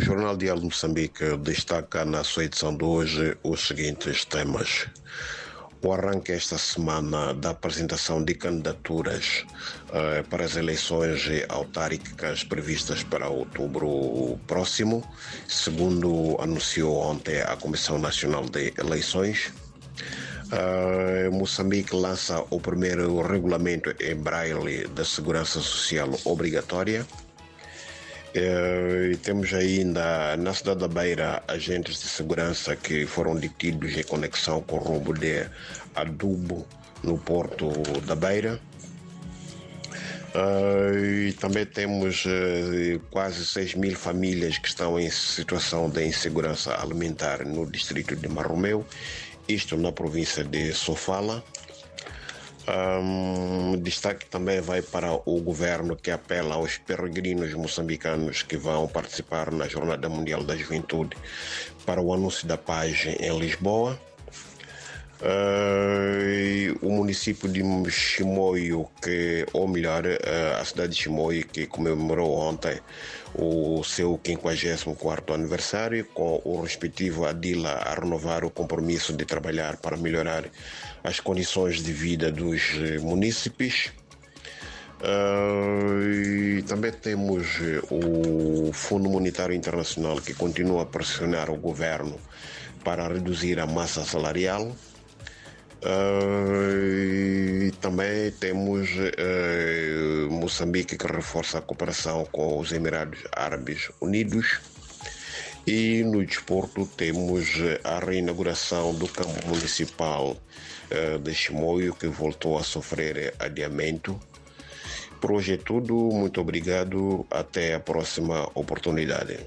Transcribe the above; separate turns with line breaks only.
O Jornal Diário de Moçambique destaca na sua edição de hoje os seguintes temas. O arranque esta semana da apresentação de candidaturas uh, para as eleições autárquicas previstas para outubro próximo, segundo anunciou ontem a Comissão Nacional de Eleições. Uh, Moçambique lança o primeiro regulamento em braille da segurança social obrigatória. Uh, temos ainda na cidade da Beira agentes de segurança que foram detidos em conexão com o roubo de adubo no porto da Beira. Uh, e também temos uh, quase 6 mil famílias que estão em situação de insegurança alimentar no distrito de Marromeu isto na província de Sofala. Um, destaque também vai para o governo que apela aos peregrinos moçambicanos que vão participar na Jornada Mundial da Juventude para o anúncio da paz em Lisboa. Uh, o município de Chimoio, que, ou melhor, uh, a cidade de Chimoio, que comemorou ontem o seu 54 aniversário, com o respectivo Adila a renovar o compromisso de trabalhar para melhorar as condições de vida dos munícipes. Uh, também temos o Fundo Monetário Internacional que continua a pressionar o governo para reduzir a massa salarial. Uh, também temos uh, Moçambique que reforça a cooperação com os Emirados Árabes Unidos. E no desporto temos a reinauguração do campo municipal uh, de Chimoio, que voltou a sofrer adiamento. Por hoje é tudo, muito obrigado, até a próxima oportunidade.